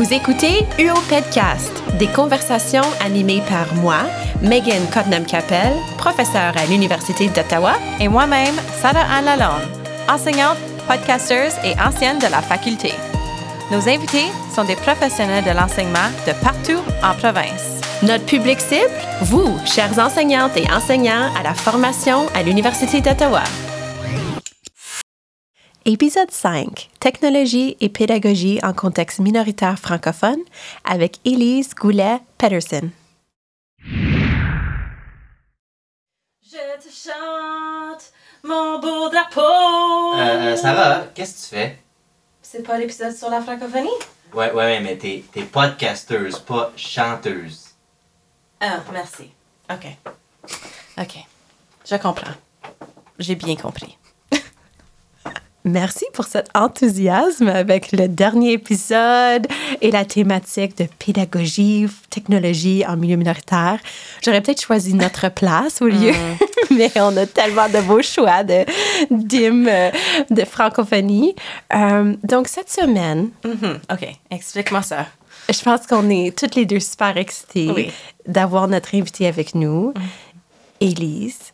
Vous écoutez UOPEDcast, des conversations animées par moi, Megan Cotnam-Capel, professeure à l'Université d'Ottawa, et moi-même, Sarah Anne Lalonde, enseignante, podcasteuse et ancienne de la faculté. Nos invités sont des professionnels de l'enseignement de partout en province. Notre public cible, vous, chers enseignantes et enseignants à la formation à l'Université d'Ottawa. Épisode 5 Technologie et pédagogie en contexte minoritaire francophone avec Élise Goulet-Peterson. Je te chante mon beau drapeau. Euh, Sarah, qu'est-ce que tu fais? C'est pas l'épisode sur la francophonie? Ouais, ouais, ouais, mais t'es, t'es podcasteuse, pas chanteuse. Ah, merci. OK. OK. Je comprends. J'ai bien compris. Merci pour cet enthousiasme avec le dernier épisode et la thématique de pédagogie, technologie en milieu minoritaire. J'aurais peut-être choisi notre place au lieu, mais on a tellement de beaux choix de d'hymnes euh, de francophonie. Euh, donc, cette semaine, Mhm. OK. Explique-moi ça. je pense qu'on est toutes les deux super excitées Oui. d'avoir notre invitée avec nous, Élise.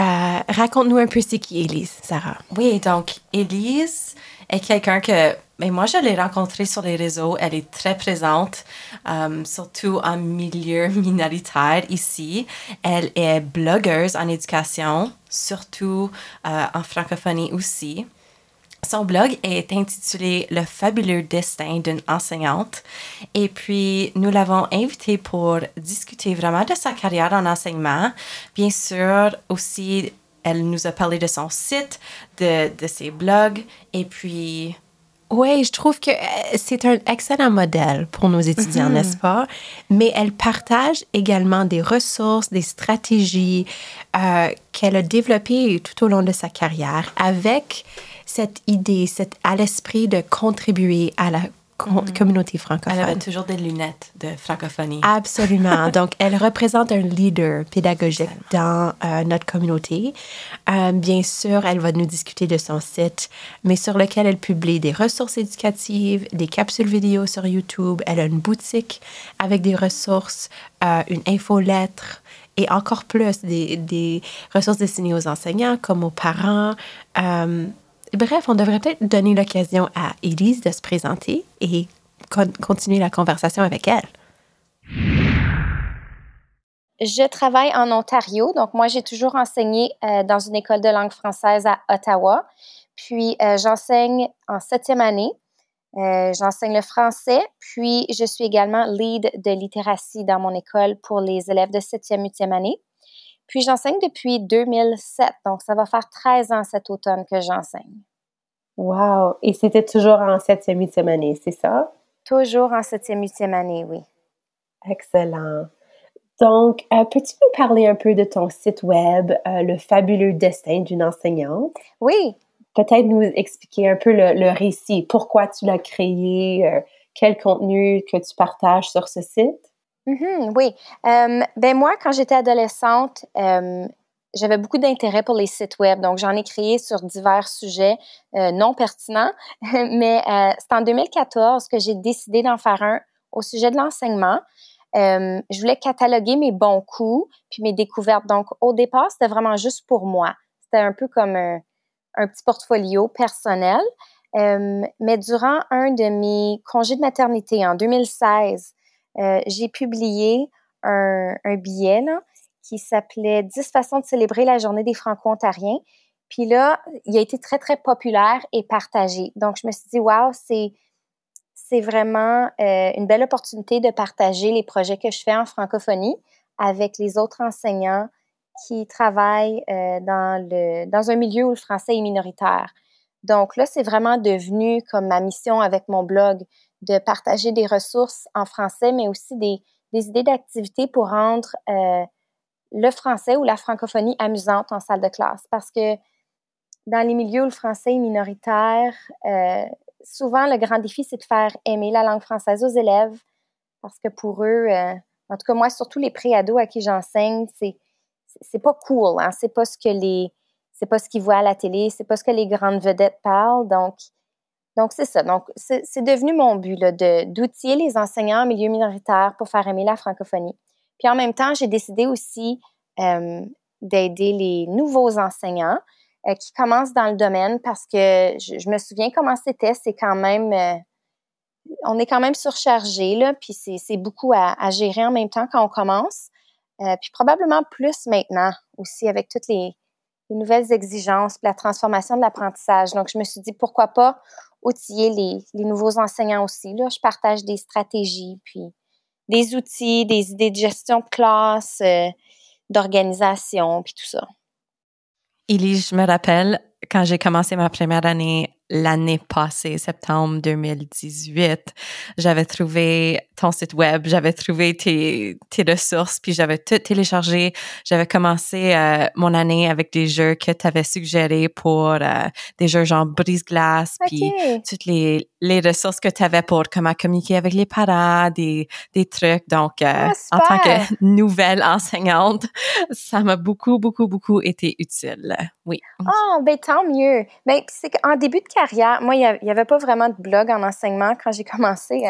Euh, Raconte-nous un peu c'est qui Élise, Sarah. Oui, donc Elise est quelqu'un que mais moi je l'ai rencontrée sur les réseaux. Elle est très présente, euh, surtout en milieu minoritaire ici. Elle est blogueuse en éducation, surtout euh, en francophonie aussi. Son blog est intitulé Le fabuleux destin d'une enseignante. Et puis, nous l'avons invitée pour discuter vraiment de sa carrière en enseignement. Bien sûr, aussi, elle nous a parlé de son site, de, ses blogs. Et puis, Oui, je trouve que euh, c'est un excellent modèle pour nos étudiants, n'est-ce pas? Mais elle partage également des ressources, des stratégies euh, qu'elle a développées tout au long de sa carrière avec cette idée, cette, à l'esprit de contribuer à la com- communauté elle francophone. avait toujours des lunettes de francophonie. Absolument. Donc, elle représente un leader pédagogique dans euh, notre communauté. Euh, bien sûr, elle va nous discuter de son site, mais sur lequel elle publie des ressources éducatives, des capsules vidéo sur YouTube. Elle a une boutique avec des ressources, euh, une infolettre et encore plus des, des ressources destinées aux enseignants comme aux parents. Euh, bref, on devrait peut-être donner l'occasion à Élise de se présenter et con- continuer la conversation avec elle. Je travaille en Ontario, donc moi j'ai toujours enseigné euh, dans une école de langue française à Ottawa. Puis euh, j'enseigne en septième année. Euh, j'enseigne le français, puis je suis également lead de littératie dans mon école pour les élèves de septième, huitième année. Puis j'enseigne depuis 2007, donc ça va faire 13 ans cet automne que j'enseigne. Wow! Et c'était toujours en septième, huitième année, c'est ça? Toujours en septième, huitième année, oui. Excellent. Donc, euh, peux-tu nous parler un peu de ton site web, euh, Le fabuleux destin d'une enseignante? Oui, Peut-être nous expliquer un peu le, le récit, pourquoi tu l'as créé, euh, quel contenu que tu partages sur ce site? Mhm, oui. Euh, ben moi, quand j'étais adolescente, euh, j'avais beaucoup d'intérêt pour les sites web. Donc, j'en ai créé sur divers sujets euh, non pertinents. Mais c'est en 2014 que j'ai décidé d'en faire un au sujet de l'enseignement. Je voulais cataloguer mes bons coups puis mes découvertes. Donc, au départ, c'était vraiment juste pour moi. C'était un peu comme un, un petit portfolio personnel. Mais durant un de mes congés de maternité en 2016, euh, j'ai publié un, billet qui s'appelait 10 façons de célébrer la journée des Franco-Ontariens. Puis là, il a été très, très populaire et partagé. Donc, je me suis dit, waouh, c'est, c'est vraiment euh, une belle opportunité de partager les projets que je fais en francophonie avec les autres enseignants qui travaillent euh, dans, le, dans un milieu où le français est minoritaire. Donc là, c'est vraiment devenu comme ma mission avec mon blog de partager des ressources en français, mais aussi des, idées d'activités pour rendre euh, le français ou la francophonie amusante en salle de classe. Parce que dans les milieux où le français est minoritaire, euh, souvent le grand défi, c'est de faire aimer la langue française aux élèves. Parce que pour eux, euh, en tout cas moi, surtout les pré-ados à qui j'enseigne, c'est c'est pas cool, hein? c'est pas ce que les c'est pas ce qu'ils voient à la télé, c'est pas ce que les grandes vedettes parlent. Donc, Donc, c'est ça. Donc, c'est devenu mon but d'outiller les enseignants en milieu minoritaire pour faire aimer la francophonie. Puis en même temps, j'ai décidé aussi euh, d'aider les nouveaux enseignants euh, qui commencent dans le domaine parce que je, me souviens comment c'était. C'est quand même, euh, on est quand même surchargé là, puis c'est beaucoup à, gérer en même temps quand on commence. puis probablement plus maintenant aussi avec toutes les, les nouvelles exigences, la transformation de l'apprentissage. Donc, je me suis dit, pourquoi pas outiller les, nouveaux enseignants aussi. Là, je partage des stratégies, puis des outils, des idées de gestion de classe, euh, d'organisation, puis tout ça. Élise, je me rappelle quand j'ai commencé ma première année l'année passée, septembre 2018, j'avais trouvé ton site web, j'avais trouvé tes, tes ressources, puis j'avais tout téléchargé. J'avais commencé euh, mon année avec des jeux que tu avais suggérés pour euh, des jeux genre brise-glace, puis toutes les, les ressources que tu avais pour comment communiquer avec les parents, des, des trucs. Donc, euh, ah, en tant que nouvelle enseignante, ça m'a beaucoup, beaucoup, beaucoup été utile. Oui. Oh, ben tant mieux. Ben, c'est qu'en début de carrière, moi, il n'y avait pas vraiment de blog en enseignement quand j'ai commencé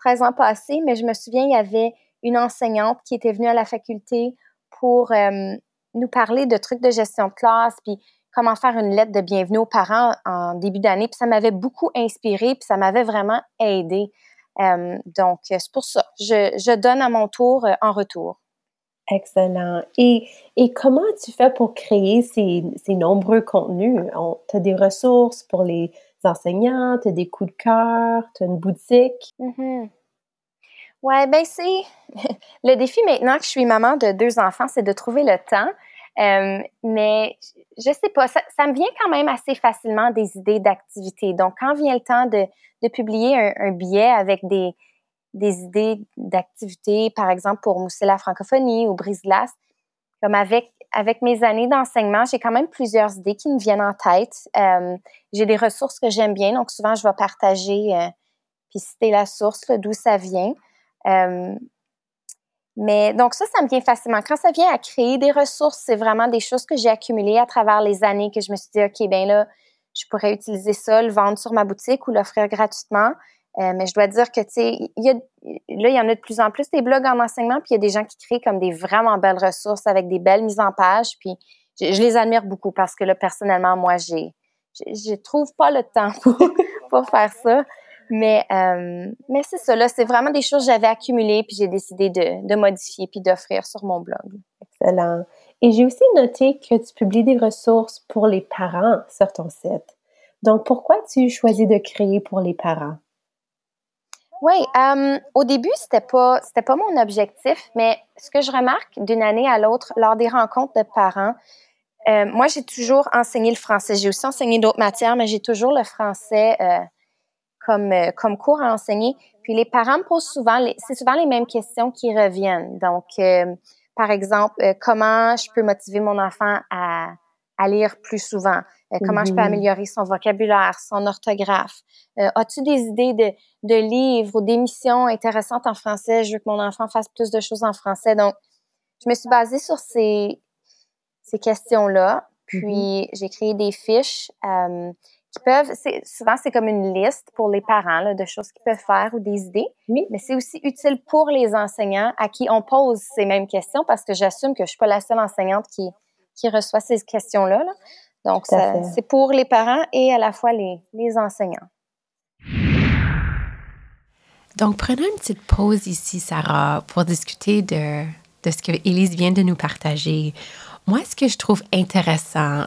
13 ans passés, mais je me souviens, il y avait une enseignante qui était venue à la faculté pour nous parler de trucs de gestion de classe, puis comment faire une lettre de bienvenue aux parents en début d'année. Puis ça m'avait beaucoup inspiré, puis ça m'avait vraiment aidé. donc, c'est pour ça. Je, donne à mon tour en retour. Excellent. Et, et comment tu fais pour créer ces, ces nombreux contenus? Tu as des ressources pour les enseignants, tu as des coups de cœur, tu as une boutique? Mm-hmm. Ouais, ben c'est le défi maintenant que je suis maman de deux enfants, c'est de trouver le temps. Euh, mais je sais pas, ça, ça, me vient quand même assez facilement des idées d'activité. Donc, quand vient le temps de, de publier un billet avec des, des idées d'activités, par exemple pour mousser la francophonie ou brise-glace. Comme avec, mes années d'enseignement, j'ai quand même plusieurs idées qui me viennent en tête. Euh, j'ai des ressources que j'aime bien, donc souvent je vais partager euh, puis citer la source, d'où ça vient. Euh, mais donc ça, ça me vient facilement. Quand ça vient à créer des ressources, c'est vraiment des choses que j'ai accumulées à travers les années que je me suis dit, OK, ben là, je pourrais utiliser ça, le vendre sur ma boutique ou l'offrir gratuitement. Euh, mais je dois dire que, tu sais, là, il y en a de plus en plus des blogs en enseignement, puis il y a des gens qui créent comme des vraiment belles ressources avec des belles mises en page, puis je, les admire beaucoup parce que là, personnellement, moi, j'ai, je trouve pas le temps pour, faire ça. Mais, euh, mais c'est ça, là, c'est vraiment des choses que j'avais accumulées, puis j'ai décidé de, de modifier puis d'offrir sur mon blog. Excellent. Et j'ai aussi noté que tu publies des ressources pour les parents sur ton site. Donc, pourquoi tu choisis de créer pour les parents? Oui, euh, au début, c'était pas c'était pas mon objectif, mais ce que je remarque d'une année à l'autre lors des rencontres de parents, euh, moi j'ai toujours enseigné le français. J'ai aussi enseigné d'autres matières, mais j'ai toujours le français euh, comme comme cours à enseigner. Puis les parents me posent souvent, c'est souvent les mêmes questions qui reviennent. Donc, par exemple, comment je peux motiver mon enfant à à lire plus souvent? Euh, comment je peux mm-hmm. améliorer son vocabulaire, son orthographe? Euh, as-tu des idées de, de livres ou d'émissions intéressantes en français? Je veux que mon enfant fasse plus de choses en français. Donc, je me suis basée sur ces, ces questions-là. Puis, mm-hmm. j'ai créé des fiches euh, qui peuvent, souvent c'est comme une liste pour les parents là, de choses qu'ils peuvent faire ou des idées, oui. mais c'est aussi utile pour les enseignants à qui on pose ces mêmes questions parce que j'assume que je suis pas la seule enseignante qui, qui reçoit ces questions-là. Là. Donc, c'est pour les parents et à la fois les, les enseignants. Donc, prenons une petite pause ici, Sarah, pour discuter de, de ce que Élise vient de nous partager. Moi, ce que je trouve intéressant euh,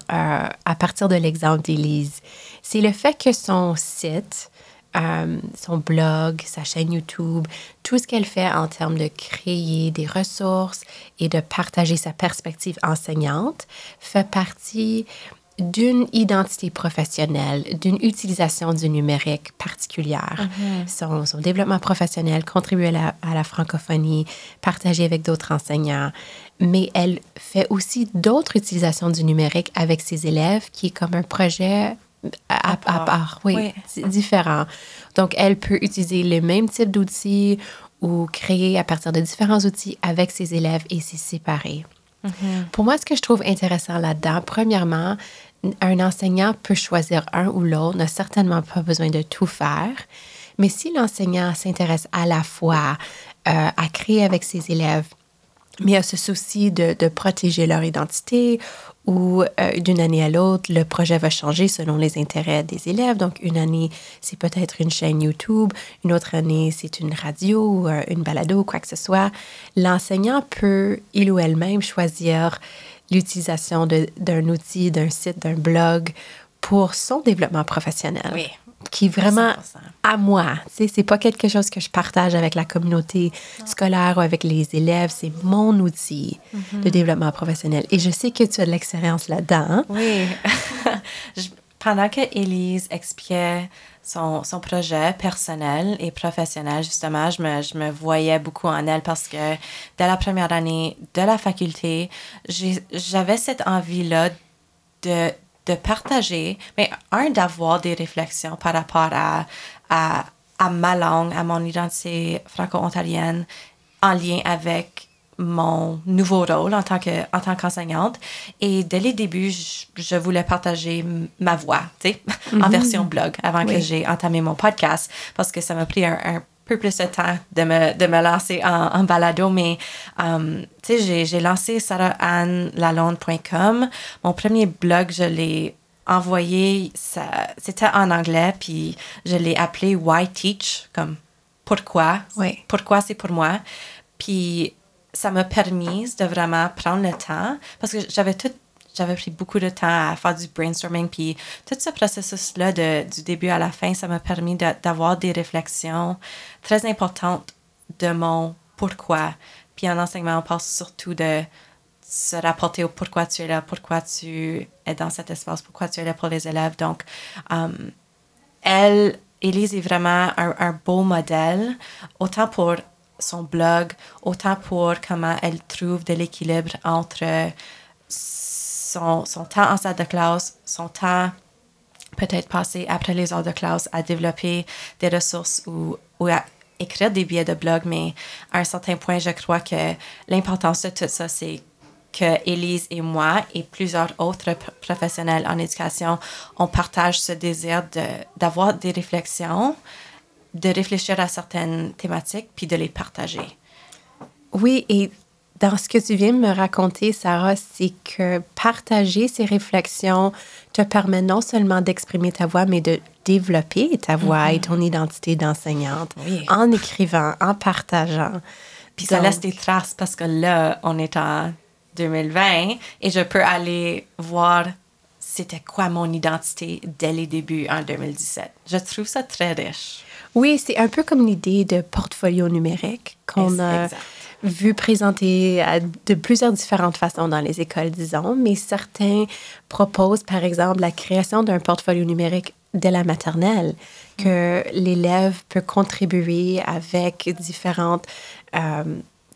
à partir de l'exemple d'Élise, c'est le fait que son site, euh, son blog, sa chaîne YouTube, tout ce qu'elle fait en termes de créer des ressources et de partager sa perspective enseignante fait partie d'une identité professionnelle, d'une utilisation du numérique particulière. Mm-hmm. son, développement professionnel contribue à la, à la francophonie, partagé avec d'autres enseignants, mais elle fait aussi d'autres utilisations du numérique avec ses élèves qui est comme un projet à, part. Oui, différent. Donc, elle peut utiliser le même type d'outils ou créer à partir de différents outils avec ses élèves et c'est séparé. Mm-hmm. Pour moi, ce que je trouve intéressant là-dedans, premièrement, un enseignant peut choisir un ou l'autre, n'a certainement pas besoin de tout faire. Mais si l'enseignant s'intéresse à la fois euh, à créer avec ses élèves, mais a ce souci de, protéger leur identité ou euh, d'une année à l'autre, le projet va changer selon les intérêts des élèves. Donc, une année, c'est peut-être une chaîne YouTube, une autre année, c'est une radio ou euh, une balado quoi que ce soit. L'enseignant peut, il ou elle-même, choisir l'utilisation d'un outil, d'un site, d'un blog pour son développement professionnel. Oui. Qui est vraiment 100%. à moi. Tu sais, c'est pas quelque chose que je partage avec la communauté scolaire ou avec les élèves. C'est mon outil de développement professionnel. Et je sais que tu as de l'expérience là-dedans. hein? Oui. Je- Pendant que Élise expliquait son, son projet personnel et professionnel, justement, je me, je me voyais beaucoup en elle parce que dès la première année de la faculté, j'avais cette envie-là de, de partager, mais un, d'avoir des réflexions par rapport à, à, à ma langue, à mon identité franco-ontarienne en lien avec mon nouveau rôle en tant que en tant qu'enseignante. Et dès les débuts je, je voulais partager ma voix tu sais en version blog avant que j'ai entamé mon podcast parce que ça m'a pris un, un peu plus de temps de me, de me lancer en, en balado. Mais um, tu sais j'ai, lancé sarahannelalonde.com mon premier blog je l'ai envoyé ça, c'était en anglais puis je l'ai appelé Why Teach comme pourquoi? Oui. pourquoi c'est pour moi? Puis ça m'a permis de vraiment prendre le temps parce que j'avais tout j'avais pris beaucoup de temps à faire du brainstorming puis tout ce processus là du début à la fin ça m'a permis d'avoir des réflexions très importantes de mon pourquoi. Puis en enseignement on parle surtout de se rapporter au pourquoi tu es là pourquoi tu es dans cet espace pourquoi tu es là pour les élèves. Donc um, elle, Élise est vraiment un beau modèle, autant pour son blog, autant pour comment elle trouve de l'équilibre entre son, son temps en salle de classe, son temps peut-être passé après les heures de classe à développer des ressources ou, ou à écrire des billets de blog, mais à un certain point, je crois que l'importance de tout ça, c'est que Élise et moi et plusieurs autres professionnels en éducation, on partage ce désir d'avoir des réflexions, de réfléchir à certaines thématiques, puis de les partager. Oui, et dans ce que tu viens de me raconter, Sarah, c'est que partager ces réflexions te permet non seulement d'exprimer ta voix, mais de développer ta voix et ton identité d'enseignante Oui. en écrivant, en partageant. Puis ça laisse des traces parce que là, on est en 2020 et je peux aller voir c'était quoi mon identité dès les débuts en 2017. Je trouve ça très riche. Oui, c'est un peu comme l'idée de portfolio numérique qu'on a Exact. vu présenter de plusieurs différentes façons dans les écoles, disons, mais certains proposent, par exemple, la création d'un portfolio numérique dès la maternelle, que l'élève peut contribuer avec différentes... euh,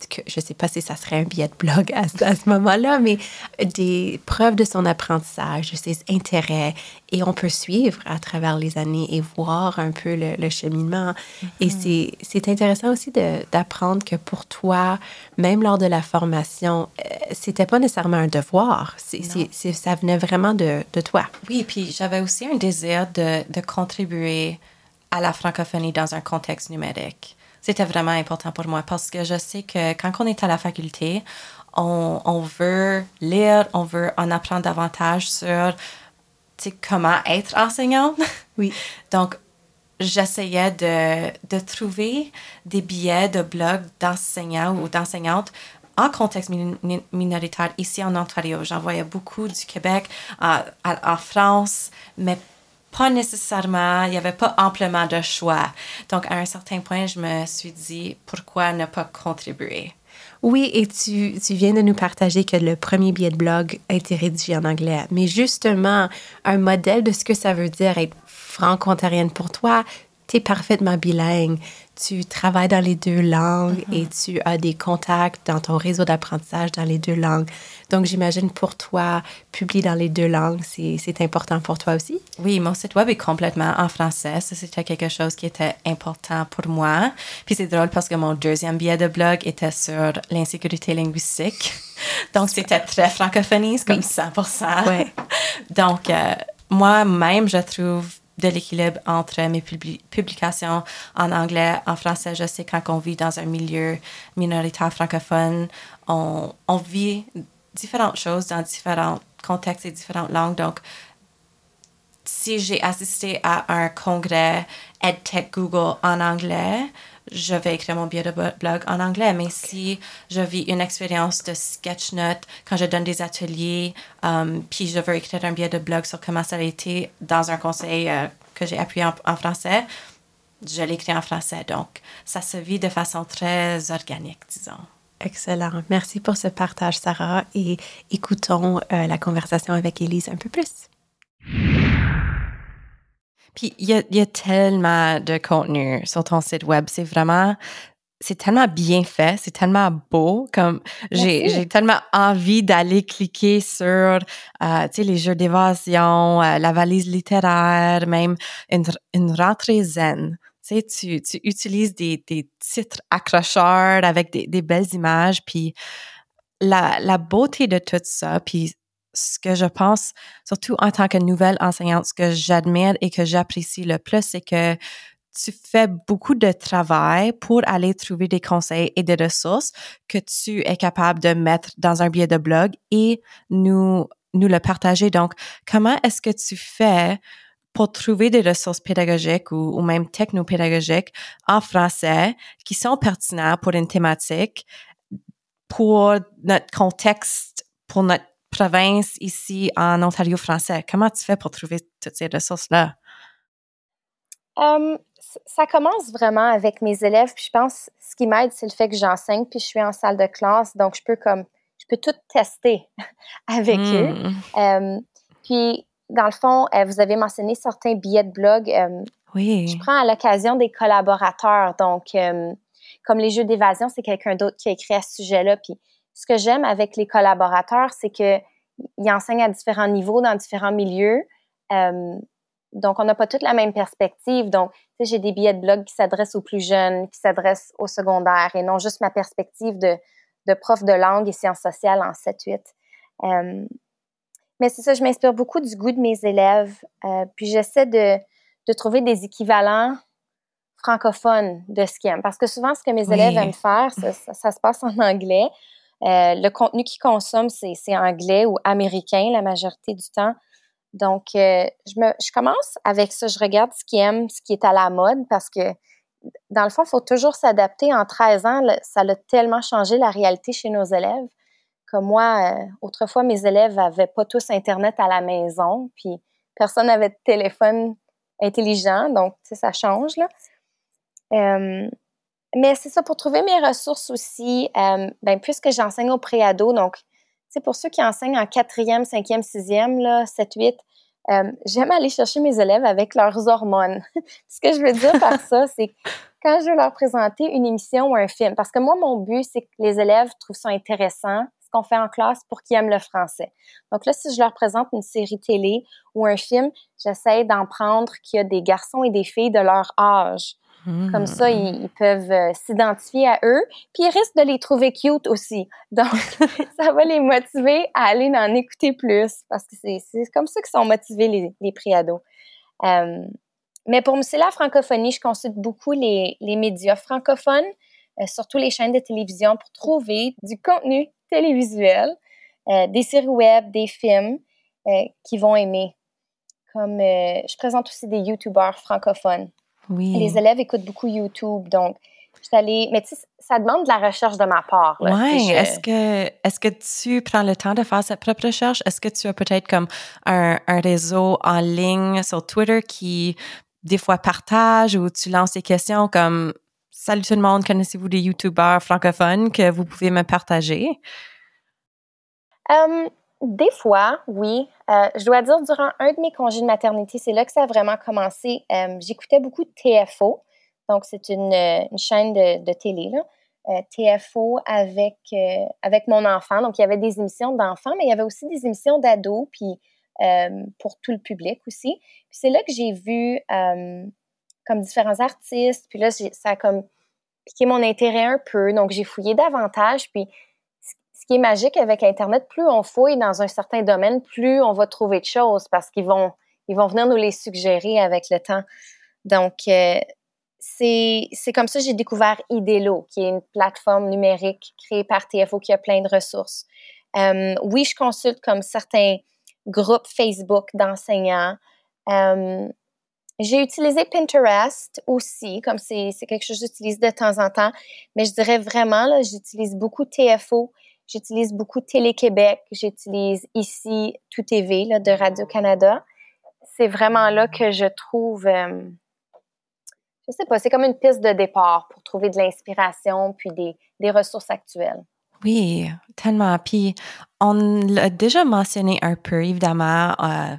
que je ne sais pas si ça serait un billet de blog à, ce- à ce moment-là, mais des preuves de son apprentissage, de ses intérêts. Et on peut suivre à travers les années et voir un peu le, le cheminement. Et c'est- c'est intéressant aussi d'apprendre que pour toi, même lors de la formation, euh, c'était pas nécessairement un devoir. C'est- c'est- ça venait vraiment de, de toi. Oui, puis j'avais aussi un désir de, de contribuer à la francophonie dans un contexte numérique. C'était vraiment important pour moi parce que je sais que quand on est à la faculté, on, on veut lire, on veut en apprendre davantage sur comment être enseignante. Oui. Donc, j'essayais de, de trouver des billets de blog d'enseignants ou d'enseignantes en contexte min- min- minoritaire ici en Ontario. J'en voyais beaucoup du Québec, en, en- en France, mais pas nécessairement, il n'y avait pas amplement de choix. Donc, à un certain point, je me suis dit, pourquoi ne pas contribuer? Oui, et tu, tu viens de nous partager que le premier billet de blog a été rédigé en anglais. Mais justement, un modèle de ce que ça veut dire être franco-ontarienne pour toi, tu es parfaitement bilingue. Tu travailles dans les deux langues et tu as des contacts dans ton réseau d'apprentissage dans les deux langues. Donc, j'imagine pour toi, publier dans les deux langues, c'est important pour toi aussi? Oui, mon site web est complètement en français. Ça, c'était quelque chose qui était important pour moi. Puis c'est drôle parce que mon deuxième billet de blog était sur l'insécurité linguistique. Donc, c'était très francophonie, c'est comme 100 Ouais. Donc, moi-même, je trouve de l'équilibre entre mes publications en anglais, en français. Je sais quand on vit dans un milieu minoritaire francophone, on, on vit différentes choses dans différents contextes et différentes langues. Donc, si j'ai assisté à un congrès EdTech Google en anglais, je vais écrire mon billet de blog en anglais. Mais si je vis une expérience de sketchnote, quand je donne des ateliers, um, puis je veux écrire un billet de blog sur comment ça a été dans un conseil euh, que j'ai appuyé en, français, je l'écris en français. Donc, ça se vit de façon très organique, disons. Excellent. Merci pour ce partage, Sarah. Et écoutons euh, la conversation avec Élise un peu plus. Puis il y a, tellement de contenu sur ton site web. C'est vraiment, c'est tellement bien fait, c'est tellement beau. Comme j'ai, tellement envie d'aller cliquer sur, euh, tu sais, les jeux d'évasion, euh, la valise littéraire, même une, rentrée zen. Tu sais, tu, tu utilises des, des titres accrocheurs avec des, des belles images, puis la, la beauté de tout ça, puis ce que je pense, surtout en tant que nouvelle enseignante, ce que j'admire et que j'apprécie le plus, c'est que tu fais beaucoup de travail pour aller trouver des conseils et des ressources que tu es capable de mettre dans un billet de blog et nous, nous le partager. Donc, comment est-ce que tu fais pour trouver des ressources pédagogiques ou, ou même technopédagogiques en français qui sont pertinentes pour une thématique, pour notre contexte, pour notre province ici en Ontario français. Comment tu fais pour trouver toutes ces ressources-là? Um, ça commence vraiment avec mes élèves. Puis je pense ce qui m'aide, c'est le fait que j'enseigne, puis je suis en salle de classe, donc je peux comme je peux tout tester avec eux. Hmm. Um, puis dans le fond, euh, vous avez mentionné certains billets de blog. Um, oui. Je prends à l'occasion des collaborateurs. Donc, comme les jeux d'évasion, c'est quelqu'un d'autre qui a écrit à ce sujet-là. Puis ce que j'aime avec les collaborateurs, c'est qu'ils enseignent à différents niveaux, dans différents milieux. Euh, donc, on n'a pas toutes la même perspective. Donc, tu sais, j'ai des billets de blog qui s'adressent aux plus jeunes, qui s'adressent aux secondaires, et non juste ma perspective de, de prof de langue et sciences sociales en 7-8. Euh, mais c'est ça, je m'inspire beaucoup du goût de mes élèves. Euh, puis j'essaie de, de, trouver des équivalents francophones de ce qu'ils aiment. Parce que souvent, ce que mes élèves aiment faire, ça, se passe en anglais. Euh, le contenu qu'ils consomment, c'est anglais ou américain la majorité du temps. Donc, euh, je, me, je commence avec ça. Je regarde ce qu'ils aiment, ce qui est à la mode, parce que, dans le fond, il faut toujours s'adapter. En 13 ans, ça a tellement changé la réalité chez nos élèves. Comme moi, euh, autrefois, mes élèves n'avaient pas tous Internet à la maison, puis personne n'avait de téléphone intelligent, donc, ça change, là. Mais c'est ça, pour trouver mes ressources aussi, euh, ben, puisque j'enseigne au préado, donc, c'est pour ceux qui enseignent en quatrième, cinquième, sixième, là, 7, 8, euh, j'aime aller chercher mes élèves avec leurs hormones. ce que je veux dire par ça, c'est quand je veux leur présenter une émission ou un film, parce que moi, mon but, c'est que les élèves trouvent ça intéressant, ce qu'on fait en classe, pour qu'ils aiment le français. Donc là, si je leur présente une série télé ou un film, j'essaie d'en prendre qu'il y a des garçons et des filles de leur âge. Comme ça, ils, peuvent euh, s'identifier à eux. Puis ils risquent de les trouver cute aussi. Donc, ça va les motiver à aller en écouter plus parce que c'est comme ça qu'ils sont motivés, les, les préados. Euh, mais pour me la francophonie, je consulte beaucoup les, les médias francophones, euh, surtout les chaînes de télévision, pour trouver du contenu télévisuel, des séries web, des films qu'ils vont aimer. Comme je présente aussi des YouTubers francophones. Les élèves écoutent beaucoup YouTube, donc je suis allée. Mais tu sais, ça demande de la recherche de ma part. Oui. Est-ce que, est que tu prends le temps de faire cette propre recherche? Est-ce que tu as peut-être comme un, un, réseau en ligne sur Twitter qui, des fois, partage ou tu lances des questions comme Salut tout le monde, connaissez-vous des YouTubers francophones que vous pouvez me partager? Um, des fois, oui. Euh, je dois dire, durant un de mes congés de maternité, c'est là que ça a vraiment commencé. Euh, j'écoutais beaucoup de TFO. Donc, c'est une, une, chaîne de, télé, là. Euh, TFO avec, avec mon enfant. Donc, il y avait des émissions d'enfants, mais il y avait aussi des émissions d'ados, puis pour tout le public aussi. Puis c'est là que j'ai vu comme différents artistes. Puis là, ça a comme piqué mon intérêt un peu. Donc, j'ai fouillé davantage. Puis ce qui est magique avec Internet, plus on fouille dans un certain domaine, plus on va trouver de choses parce qu'ils vont, ils vont venir nous les suggérer avec le temps. Donc, euh, c'est comme ça que j'ai découvert Idelo, qui est une plateforme numérique créée par TFO qui a plein de ressources. Euh, oui, je consulte comme certains groupes Facebook d'enseignants. Euh, j'ai utilisé Pinterest aussi, comme c'est quelque chose que j'utilise de temps en temps, mais je dirais vraiment, j'utilise beaucoup TFO, j'utilise beaucoup Télé-Québec, j'utilise ici Tout TV de Radio-Canada. C'est vraiment là que je trouve, euh, je sais pas, c'est comme une piste de départ pour trouver de l'inspiration puis des, des ressources actuelles. Oui, tellement. Puis, on l'a déjà mentionné un peu, évidemment. Euh,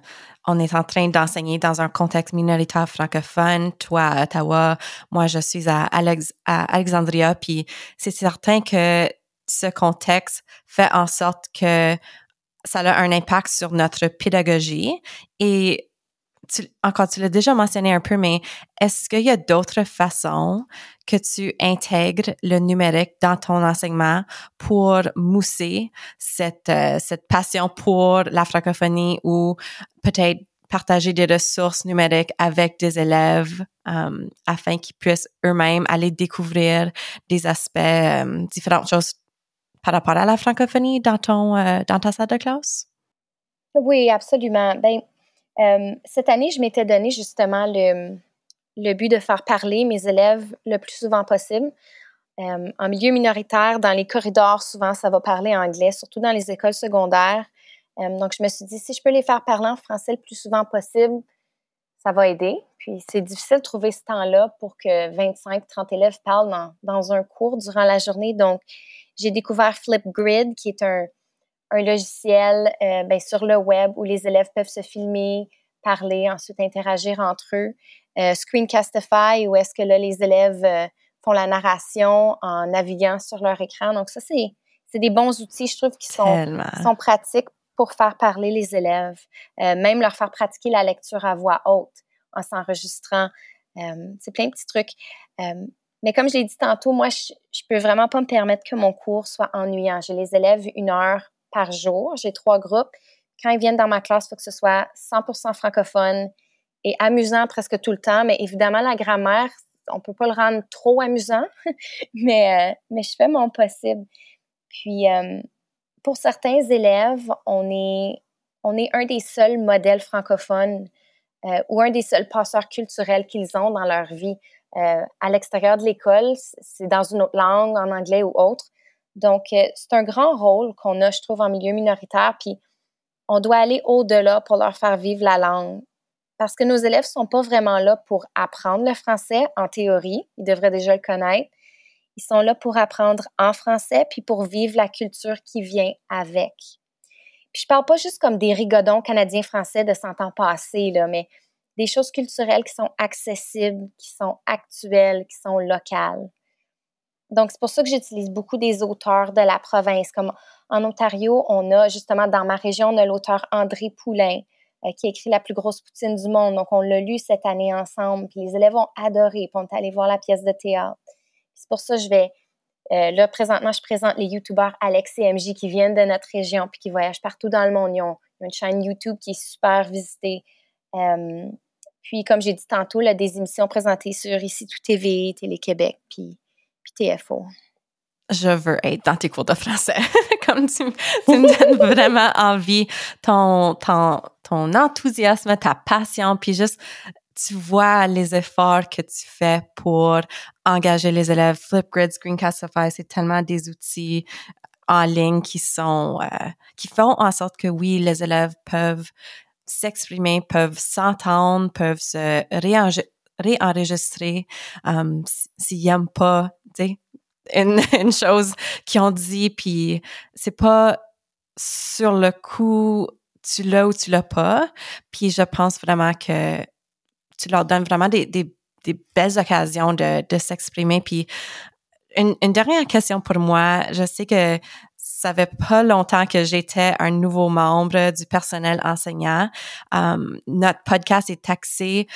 on est en train d'enseigner dans un contexte minoritaire francophone, toi à Ottawa, moi je suis à, Alexandria, puis c'est certain que ce contexte fait en sorte que ça a un impact sur notre pédagogie. Et encore, tu l'as déjà mentionné un peu, mais est-ce qu'il y a d'autres façons que tu intègres le numérique dans ton enseignement pour mousser cette, euh, cette passion pour la francophonie ou peut-être partager des ressources numériques avec des élèves euh, afin qu'ils puissent eux-mêmes aller découvrir des aspects, euh, différentes choses par rapport à la francophonie dans ton dans ta salle de classe? Oui, absolument. Ben, euh, cette année, je m'étais donné justement le, le, but de faire parler mes élèves le plus souvent possible. Euh, en milieu minoritaire, dans les corridors, souvent, ça va parler anglais, surtout dans les écoles secondaires. Euh, donc, je me suis dit, si je peux les faire parler en français le plus souvent possible, ça va aider. Puis, c'est difficile de trouver ce temps-là pour que 25-30 élèves parlent dans, dans, un cours durant la journée. Donc, j'ai découvert Flipgrid, qui est un, un logiciel euh, ben, sur le web où les élèves peuvent se filmer, parler, ensuite interagir entre eux. Euh, Screencastify, où est-ce que là, les élèves euh, font la narration en naviguant sur leur écran. Donc, ça, c'est, c'est des bons outils, je trouve, qui sont, sont pratiques pour faire parler les élèves, même leur faire pratiquer la lecture à voix haute en s'enregistrant. c'est plein de petits trucs. Mais comme je l'ai dit tantôt, moi, je, je peux vraiment pas me permettre que mon cours soit ennuyant. J'ai les élèves une heure par jour. J'ai trois groupes. Quand ils viennent dans ma classe, il faut que ce soit 100% francophone et amusant presque tout le temps. Mais évidemment, la grammaire, on peut pas le rendre trop amusant, mais, euh, mais je fais mon possible. Puis, euh, pour certains élèves, on est, on est un des seuls modèles francophones euh, ou un des seuls passeurs culturels qu'ils ont dans leur vie. À l'extérieur de l'école, c'est dans une autre langue, en anglais ou autre. Donc, euh, c'est un grand rôle qu'on a, je trouve, en milieu minoritaire, puis on doit aller au-delà pour leur faire vivre la langue. Parce que nos élèves ne sont pas vraiment là pour apprendre le français en théorie, ils devraient déjà le connaître. Ils sont là pour apprendre en français, puis pour vivre la culture qui vient avec. Puis je parle pas juste comme des rigodons canadiens-français de 100 ans passés, là, mais des choses culturelles qui sont accessibles, qui sont actuelles, qui sont locales. Donc, c'est pour ça que j'utilise beaucoup des auteurs de la province. Comme en Ontario, on a justement dans ma région, on a l'auteur André Poulain euh, qui a écrit La plus grosse poutine du monde. Donc, on l'a lu cette année ensemble. Puis les élèves ont adoré. Puis on est allé voir la pièce de théâtre. C'est pour ça que je vais. Euh, là, présentement, je présente les YouTubeurs Alex et MJ qui viennent de notre région puis qui voyagent partout dans le monde. Ils ont, une chaîne YouTube qui est super visitée. Euh, puis, comme j'ai dit tantôt, là, des émissions présentées sur Ici Tout TV, Télé-Québec. Puis, TFO. Je veux être dans tes cours de français. Comme tu, me donnes vraiment envie, ton, ton, ton enthousiasme, ta passion, puis juste tu vois les efforts que tu fais pour engager les élèves. Flipgrid, Screencastify, c'est tellement des outils en ligne qui sont euh, qui font en sorte que oui, les élèves peuvent s'exprimer, peuvent s'entendre, peuvent se réenregistrer um, s'ils n'aiment pas une, une chose qu'ils ont dit, puis c'est pas sur le coup, tu l'as ou tu l'as pas. Puis je pense vraiment que tu leur donnes vraiment des, belles occasions de, s'exprimer. Puis une, dernière question pour moi. Je sais que ça fait pas longtemps que j'étais un nouveau membre du personnel enseignant. Um, notre podcast est taxé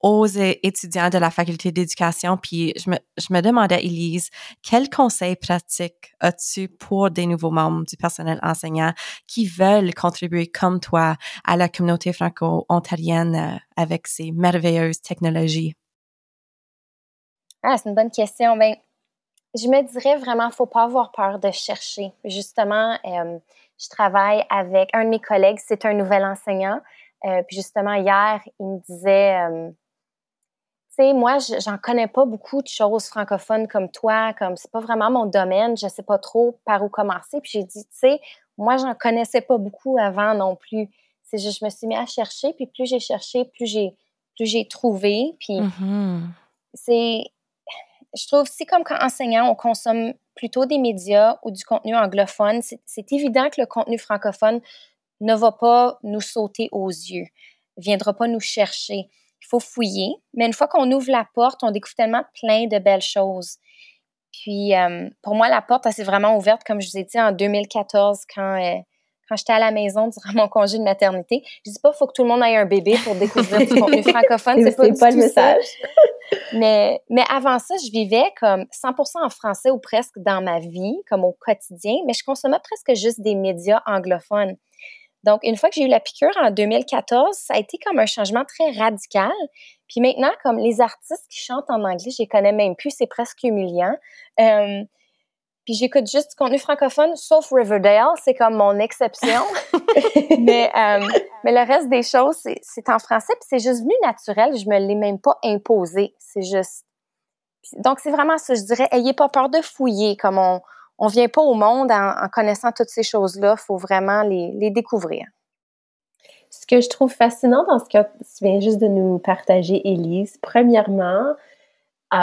aux étudiants de la faculté d'éducation. Puis je me, je me demandais, Elise, quels conseils pratiques as-tu pour des nouveaux membres du personnel enseignant qui veulent contribuer comme toi à la communauté franco-ontarienne euh, avec ces merveilleuses technologies? Ah, c'est une bonne question. Ben, je me dirais vraiment, faut pas avoir peur de chercher. Justement, euh, je travaille avec un de mes collègues, c'est un nouvel enseignant. Euh, puis justement, hier, il me disait, euh, tu sais, moi, j'en connais pas beaucoup de choses francophones comme toi, comme c'est pas vraiment mon domaine, je sais pas trop par où commencer. Puis j'ai dit, tu sais, moi, j'en connaissais pas beaucoup avant non plus. C'est juste, je me suis mis à chercher, puis plus j'ai cherché, plus j'ai, plus j'ai trouvé. Puis Mm-hmm. c'est, je trouve, c'est comme quand enseignant, on consomme plutôt des médias ou du contenu anglophone. C'est, évident que le contenu francophone ne va pas nous sauter aux yeux, viendra pas nous chercher. Il faut fouiller, mais une fois qu'on ouvre la porte, on découvre tellement plein de belles choses. Puis, euh, pour moi, la porte, elle s'est vraiment ouverte, comme je vous ai dit, en 2014, quand, euh, quand j'étais à la maison durant mon congé de maternité. Je dis pas faut que tout le monde ait un bébé pour découvrir du contenu francophone. C'est pas, pas le message. Mais, mais avant ça, je vivais comme 100% en français ou presque dans ma vie, comme au quotidien, mais je consommais presque juste des médias anglophones. Donc, une fois que j'ai eu la piqûre en 2014, ça a été comme un changement très radical. Puis maintenant, comme les artistes qui chantent en anglais, je les connais même plus, c'est presque humiliant. Euh, puis j'écoute juste du contenu francophone, sauf Riverdale, c'est comme mon exception. mais, euh, mais le reste des choses, c'est- en français, puis c'est juste venu naturel. Je me l'ai même pas imposé. C'est juste. Donc, c'est vraiment ça. Je dirais, ayez pas peur de fouiller. Comme on on vient pas au monde en, en connaissant toutes ces choses-là. Il faut vraiment les, les découvrir. Ce que je trouve fascinant dans ce que tu viens juste de nous partager, Élise, premièrement,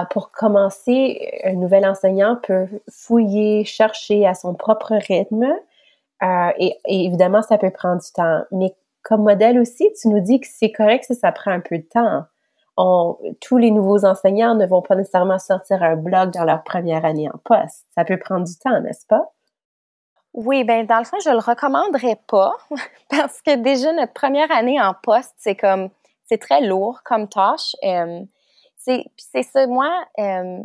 pour commencer, un nouvel enseignant peut fouiller, chercher à son propre rythme. euh, et, et évidemment, ça peut prendre du temps. Mais comme modèle aussi, tu nous dis que c'est correct si ça prend un peu de temps. On, tous les nouveaux enseignants ne vont pas nécessairement sortir un blog dans leur première année en poste. Ça peut prendre du temps, n'est-ce pas? Oui, ben dans le fond, je le recommanderais pas parce que déjà notre première année en poste, c'est comme c'est très lourd comme tâche. Euh, c'est ça. Moi, euh,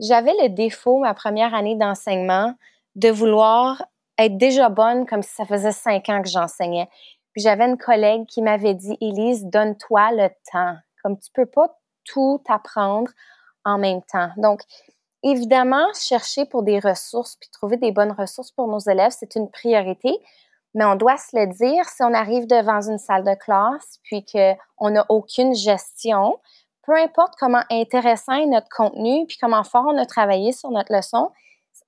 j'avais le défaut ma première année d'enseignement de vouloir être déjà bonne comme si ça faisait cinq ans que j'enseignais. Puis j'avais une collègue qui m'avait dit, Élise, donne-toi le temps. Comme tu peux pas tout apprendre en même temps. Donc Évidemment, chercher pour des ressources puis trouver des bonnes ressources pour nos élèves, c'est une priorité, mais on doit se le dire, si on arrive devant une salle de classe puis qu'on n'a aucune gestion, peu importe comment intéressant est notre contenu puis comment fort on a travaillé sur notre leçon,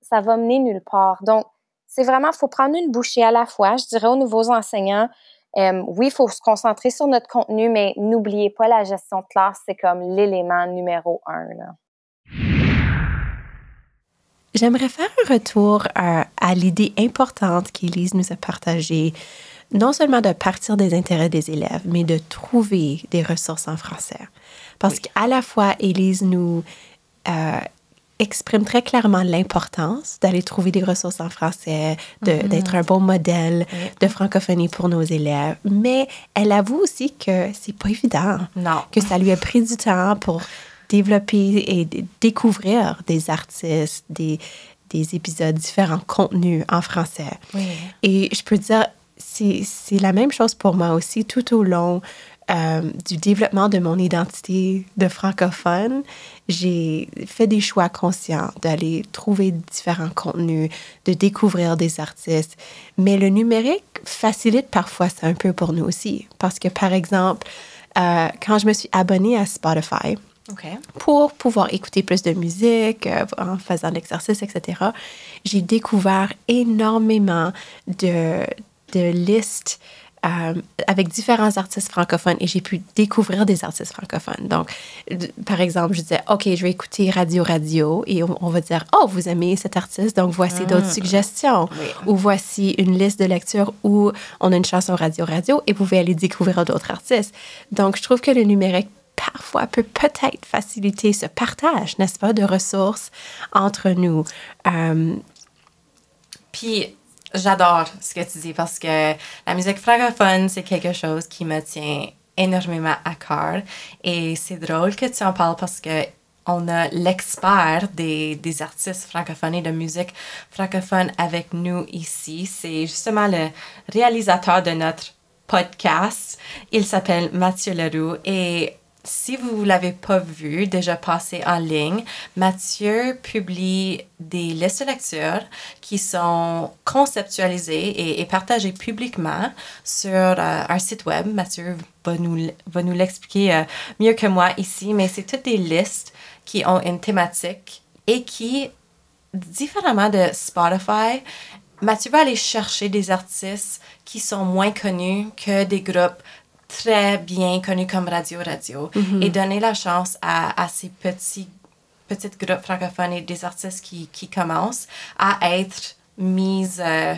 ça va mener nulle part. Donc, c'est vraiment, il faut prendre une bouchée à la fois. Je dirais aux nouveaux enseignants, euh, oui, il faut se concentrer sur notre contenu, mais n'oubliez pas la gestion de classe, c'est comme l'élément numéro un. J'aimerais faire un retour à, à l'idée importante qu'Élise nous a partagée, non seulement de partir des intérêts des élèves, mais de trouver des ressources en français. Parce qu'à la fois, Élise nous euh, exprime très clairement l'importance d'aller trouver des ressources en français, de- d'être un bon modèle Oui. de francophonie pour nos élèves, mais elle avoue aussi que c'est pas évident Non. que ça lui a pris du temps pour développer et découvrir des artistes, des, des épisodes, différents contenus en français. Oui. Et je peux dire, c'est la même chose pour moi aussi tout au long euh, du développement de mon identité de francophone. J'ai fait des choix conscients d'aller trouver différents contenus, de découvrir des artistes. Mais le numérique facilite parfois ça un peu pour nous aussi. Parce que, par exemple, euh, quand je me suis abonnée à Spotify, pour pouvoir écouter plus de musique euh, en faisant de l'exercice, etc., j'ai découvert énormément de, de listes euh, avec différents artistes francophones et j'ai pu découvrir des artistes francophones. Donc, par exemple, je disais, OK, je vais écouter Radio Radio et on, on va dire, oh, vous aimez cet artiste, donc voici d'autres suggestions. Oui. Ou voici une liste de lecture où on a une chanson Radio Radio et vous pouvez aller découvrir d'autres artistes. Donc, je trouve que le numérique parfois peut peut-être faciliter ce partage, n'est-ce pas, de ressources entre nous. Euh, Puis j'adore ce que tu dis parce que la musique francophone, c'est quelque chose qui me tient énormément à cœur. Et c'est drôle que tu en parles parce que on a l'expert des, des, artistes francophones et de musique francophone avec nous ici. C'est justement le réalisateur de notre podcast. Il s'appelle Mathieu Leroux et si vous ne l'avez pas vu, déjà passé en ligne, Mathieu publie des listes de lecture qui sont conceptualisées et, partagées publiquement sur euh, un site web. Mathieu va nous, va nous l'expliquer euh, mieux que moi ici, mais c'est toutes des listes qui ont une thématique et qui, différemment de Spotify, Mathieu va aller chercher des artistes qui sont moins connus que des groupes très bien connus comme Radio Radio Mhm. et donner la chance à, à ces petits, petits groupes francophones et des artistes qui, qui commencent à être mis euh,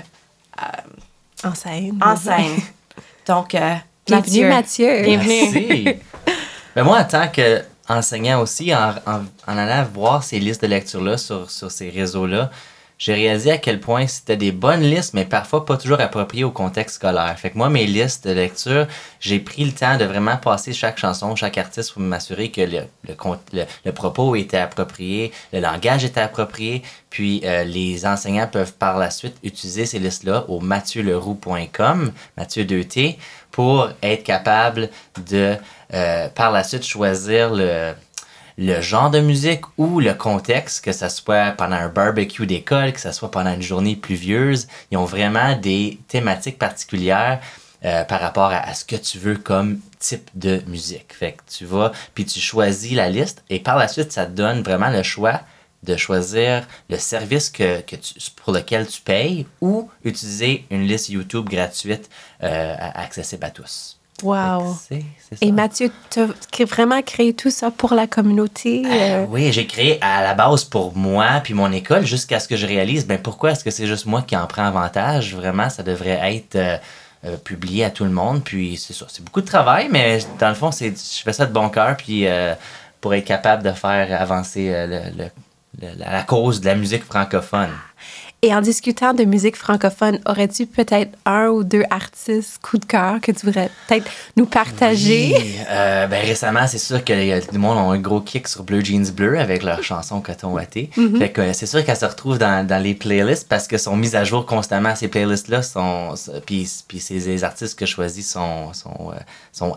En scène. en scène. Donc, euh, Bienvenue, Mathieu. Bienvenue. Merci. Ben moi, en tant qu'enseignant aussi, en, en, en allant voir ces listes de lecture-là sur, sur ces réseaux-là, j'ai réalisé à quel point c'était des bonnes listes, mais parfois pas toujours appropriées au contexte scolaire. Fait que moi, mes listes de lecture, j'ai pris le temps de vraiment passer chaque chanson, chaque artiste pour m'assurer que le, le, le propos était approprié, le langage était approprié, puis euh, les enseignants peuvent par la suite utiliser ces listes-là au mathieuleroux.com, Mathieu 2T, pour être capable de, euh, par la suite, choisir le, le genre de musique ou le contexte, que ce soit pendant un barbecue d'école, que ce soit pendant une journée pluvieuse. Ils ont vraiment des thématiques particulières euh, par rapport à, ce que tu veux comme type de musique. Fait que tu vas, puis tu choisis la liste et par la suite, ça te donne vraiment le choix de choisir le service que, que tu, pour lequel tu payes ou utiliser une liste YouTube gratuite euh, accessible à tous. Wow. ça. Et Mathieu, tu as vraiment créé tout ça pour la communauté. euh, Oui, j'ai créé à la base pour moi puis mon école jusqu'à ce que je réalise ben pourquoi est-ce que c'est juste moi qui en prends avantage? Vraiment ça devrait être euh, euh, publié à tout le monde puis c'est ça c'est beaucoup de travail mais dans le fond c'est je fais ça de bon cœur puis euh, pour être capable de faire avancer euh, le- le- le- la, la cause de la musique francophone. Et en discutant de musique francophone, aurais-tu peut-être un ou deux artistes coup de cœur que tu voudrais peut-être nous partager? Oui, euh, ben récemment, c'est sûr que tout le monde a un gros kick sur Bleu Jeans Bleu avec leur chanson Coton Watté. Fait que euh, c'est sûr qu'elle se retrouve dans, dans les playlists parce que sont mises à jour constamment. Ces playlists-là sont. Puis, puis ces les artistes que je choisis sont, sont, euh, sont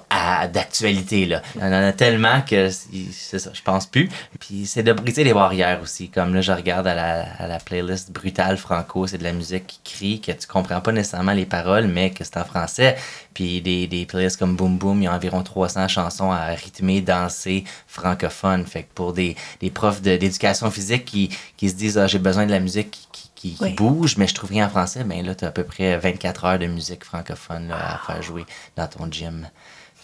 d'actualité. là. Il y en a tellement que c'est c'est ça, je pense plus. Puis c'est de briser les barrières aussi. Comme là, je regarde à la, à la playlist Brutale Franco, c'est de la musique qui crie, que tu comprends pas nécessairement les paroles, mais que c'est en français. Puis des, des playlists comme Boom Boom, il y a environ 300 chansons à rythmer, danser, francophone. Fait que pour des, des profs de- d'éducation physique qui, qui se disent, ah, j'ai besoin de la musique qui, qui, qui- qui Oui. bouge, mais je trouve rien en français, ben là, tu as à peu près 24 heures de musique francophone là, à faire jouer dans ton gym.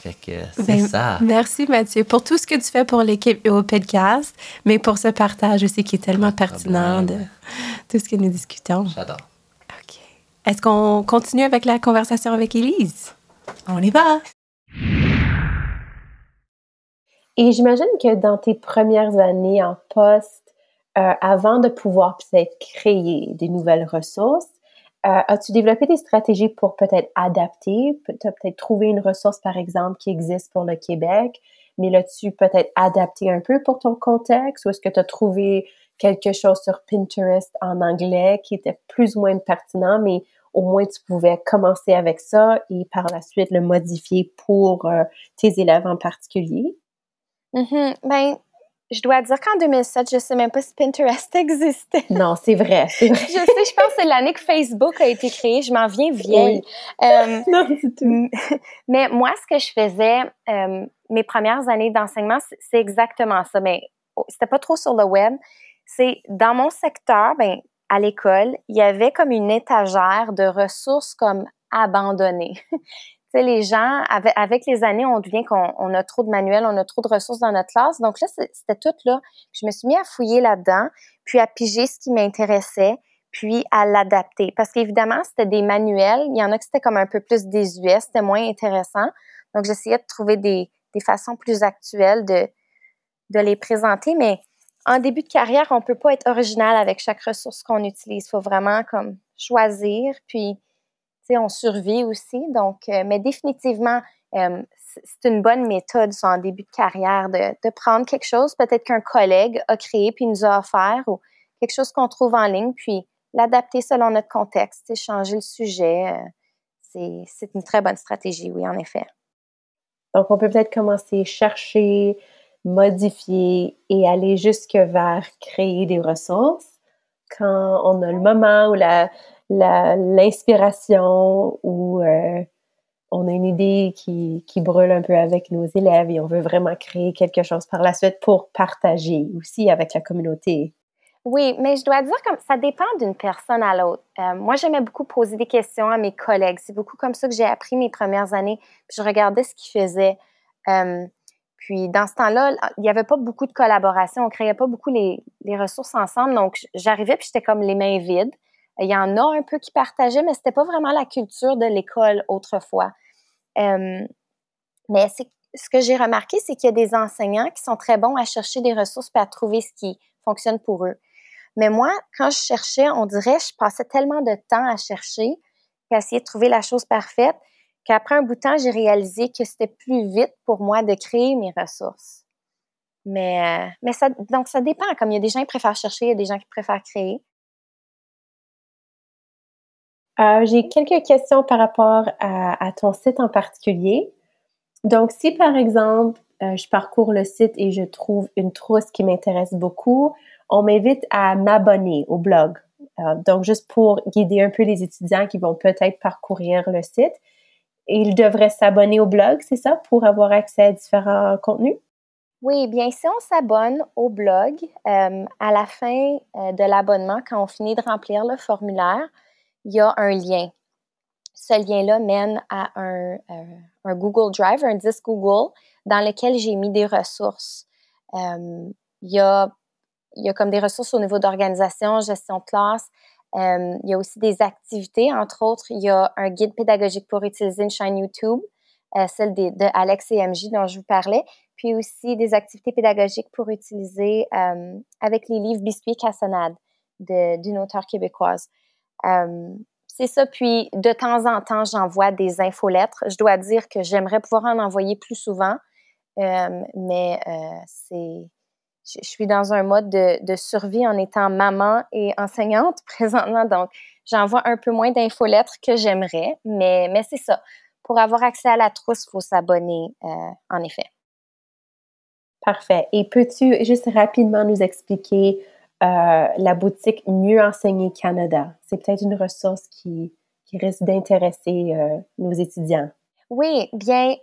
Fait que c'est Ben, ça. Merci Mathieu pour tout ce que tu fais pour l'équipe et au podcast, mais pour ce partage aussi qui est tellement pertinent de tout ce que nous discutons. J'adore. OK. Est-ce qu'on continue avec la conversation avec Élise? On y va. Et j'imagine que dans tes premières années en poste, euh, avant de pouvoir peut-être créer des nouvelles ressources, euh, as-tu développé des stratégies pour peut-être adapter, peut- t'as peut-être trouvé une ressource, par exemple, qui existe pour le Québec, mais l'as-tu peut-être adapté un peu pour ton contexte, ou est-ce que tu as trouvé quelque chose sur Pinterest en anglais qui était plus ou moins pertinent, mais au moins tu pouvais commencer avec ça et par la suite le modifier pour euh, tes élèves en particulier? Mhm. Ben, je dois dire qu'en 2007, je sais même pas si Pinterest existait. Non, c'est vrai. Je sais, je pense que c'est l'année que Facebook a été créé. Je m'en viens vieille. Euh, Non, c'est tout. mais moi, ce que je faisais, euh, mes premières années d'enseignement, c'est- c'est exactement ça. Mais oh, c'était pas trop sur le web. C'est dans mon secteur, ben, à l'école, il y avait comme une étagère de ressources comme abandonnées. Les gens, avec, les années, on devient qu'on on a trop de manuels, on a trop de ressources dans notre classe. Donc là, c'était tout là. Je me suis mis à fouiller là-dedans, puis à piger ce qui m'intéressait, puis à l'adapter. Parce qu'évidemment, c'était des manuels. Il y en a qui c'était comme un peu plus désuet, c'était moins intéressant. Donc, j'essayais de trouver des, des façons plus actuelles de, de les présenter. Mais en début de carrière, on peut pas être original avec chaque ressource qu'on utilise. Il faut vraiment comme choisir, puis on survit aussi. Donc, euh, mais définitivement, euh, c'est une bonne méthode en début de carrière de, prendre quelque chose peut-être qu'un collègue a créé puis nous a offert ou quelque chose qu'on trouve en ligne puis l'adapter selon notre contexte, changer le sujet. Euh, c'est une très bonne stratégie, oui, en effet. Donc, on peut peut-être commencer à chercher, modifier et aller jusque vers créer des ressources quand on a le moment ou la, l'inspiration ou euh, on a une idée qui, qui, brûle un peu avec nos élèves et on veut vraiment créer quelque chose par la suite pour partager aussi avec la communauté. Oui, mais je dois dire que ça dépend d'une personne à l'autre. Euh, moi, j'aimais beaucoup poser des questions à mes collègues. C'est beaucoup comme ça que j'ai appris mes premières années. Puis je regardais ce qu'ils faisaient. Euh, puis dans ce temps-là, il n'y avait pas beaucoup de collaboration. On créait pas beaucoup les, les ressources ensemble. Donc j'arrivais puis j'étais comme les mains vides. Il y en a un peu qui partageaient, mais c'était pas vraiment la culture de l'école autrefois. Mais ce que j'ai remarqué, c'est qu'il y a des enseignants qui sont très bons à chercher des ressources et à trouver ce qui fonctionne pour eux. Mais moi, quand je cherchais, on dirait, je passais tellement de temps à chercher, qu'à essayer de trouver la chose parfaite, qu'après un bout de temps, j'ai réalisé que c'était plus vite pour moi de créer mes ressources. Mais, euh, ça, donc ça dépend. Comme il y a des gens qui préfèrent chercher, il y a des gens qui préfèrent créer. Euh, j'ai quelques questions par rapport à, ton site en particulier. Donc, si par exemple, euh, je parcours le site et je trouve une trousse qui m'intéresse beaucoup, on m'invite à m'abonner au blog. Euh, donc, juste pour guider un peu les étudiants qui vont peut-être parcourir le site. Ils devraient s'abonner au blog, c'est ça, pour avoir accès à différents contenus? Oui, bien, si on s'abonne au blog, à la fin de l'abonnement, quand on finit de remplir le formulaire, il y a un lien. Ce lien-là mène à un, un, Google Drive, un disque Google, dans lequel j'ai mis des ressources. il y a il y a comme des ressources au niveau d'organisation, gestion de classe. Euh, il y a aussi des activités, entre autres, il y a un guide pédagogique pour utiliser une chaîne YouTube, euh, celle de, de, Alex et MJ dont je vous parlais, puis aussi des activités pédagogiques pour utiliser euh, avec les livres Biscuits Cassonade d'une auteure québécoise. C'est ça, puis de temps en temps, j'envoie des infolettres. Je dois dire que j'aimerais pouvoir en envoyer plus souvent, mais c'est je, suis dans un mode de, survie en étant maman et enseignante présentement. Donc, j'envoie un peu moins d'infolettres que j'aimerais, mais, mais c'est ça. Pour avoir accès à la trousse, il faut s'abonner, euh, en effet. Parfait. Et peux-tu juste rapidement nous expliquer euh, la boutique Mieux enseigner Canada? C'est peut-être une ressource qui, risque d'intéresser euh, nos étudiants. Oui, bien,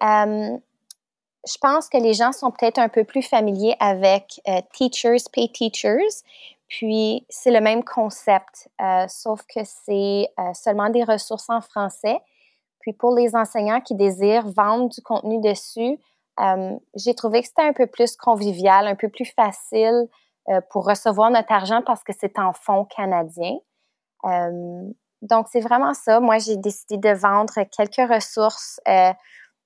je pense que les gens sont peut-être un peu plus familiers avec euh, Teachers Pay Teachers. Puis, c'est le même concept, euh, sauf que c'est euh, seulement des ressources en français. Puis, pour les enseignants qui désirent vendre du contenu dessus, j'ai trouvé que c'était un peu plus convivial, un peu plus facile pour recevoir notre argent parce que c'est en fonds canadiens. donc, c'est vraiment ça. Moi, j'ai décidé de vendre quelques ressources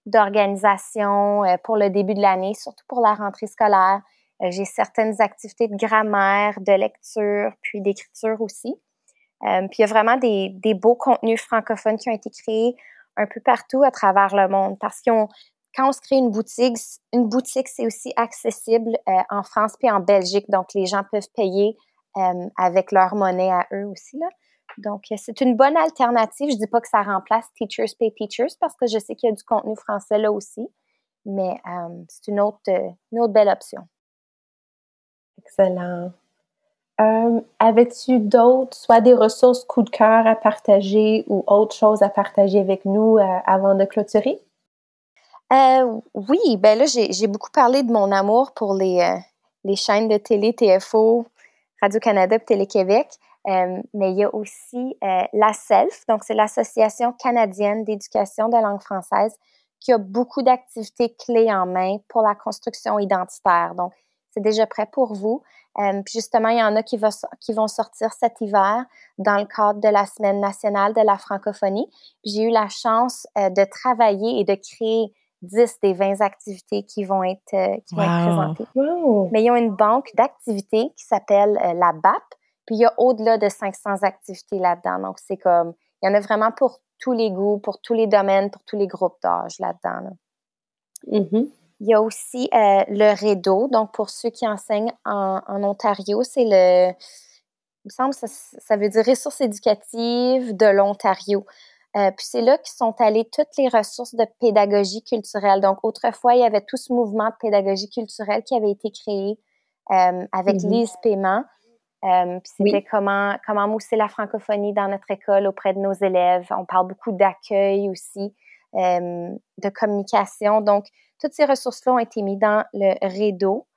d'organisation euh, pour le début de l'année, surtout pour la rentrée scolaire. Euh, j'ai certaines activités de grammaire, de lecture, puis d'écriture aussi. Euh, puis il y a vraiment des, des, beaux contenus francophones qui ont été créés un peu partout à travers le monde parce qu'on quand on se crée une boutique, une boutique, c'est aussi accessible en France puis en Belgique. Donc, les gens peuvent payer avec leur monnaie à eux aussi. Là. Donc, euh, c'est une bonne alternative. Je dis pas que ça remplace Teachers Pay Teachers parce que je sais qu'il y a du contenu français là aussi, mais euh, c'est une autre, euh, une autre belle option. Excellent. Avais-tu d'autres, soit des ressources coup de cœur à partager ou autre chose à partager avec nous avant de clôturer? Oui, ben là, j'ai beaucoup parlé de mon amour pour les, les chaînes de télé, TFO, Radio-Canada et Télé-Québec. Euh, mais il y a aussi euh, la SELF, donc c'est l'Association canadienne d'éducation de langue française, qui a beaucoup d'activités clés en main pour la construction identitaire. Donc, c'est déjà prêt pour vous. Euh, puis justement, il y en a qui, vont sortir cet hiver dans le cadre de la Semaine nationale de la francophonie. J'ai eu la chance de travailler et de créer 10 des 20 activités qui vont être, qui vont être présentées. Mais ils ont une banque d'activités qui s'appelle la BAP, puis il y a au-delà de 500 activités là-dedans. Donc, c'est comme, il y en a vraiment pour tous les goûts, pour tous les domaines, pour tous les groupes d'âge là-dedans. Mm-hmm. Il y a aussi euh, le REDO. Donc, pour ceux qui enseignent en, Ontario, c'est le. Il me semble que ça, ça, veut dire ressources éducatives de l'Ontario. Euh, puis c'est là que sont allées toutes les ressources de pédagogie culturelle. Donc, autrefois, il y avait tout ce mouvement de pédagogie culturelle qui avait été créé euh, avec mm-hmm. Lise Paiement. puis c'était comment, comment mousser la francophonie dans notre école auprès de nos élèves. On parle beaucoup d'accueil aussi, de communication. Donc, toutes ces ressources-là ont été mises dans le rideau.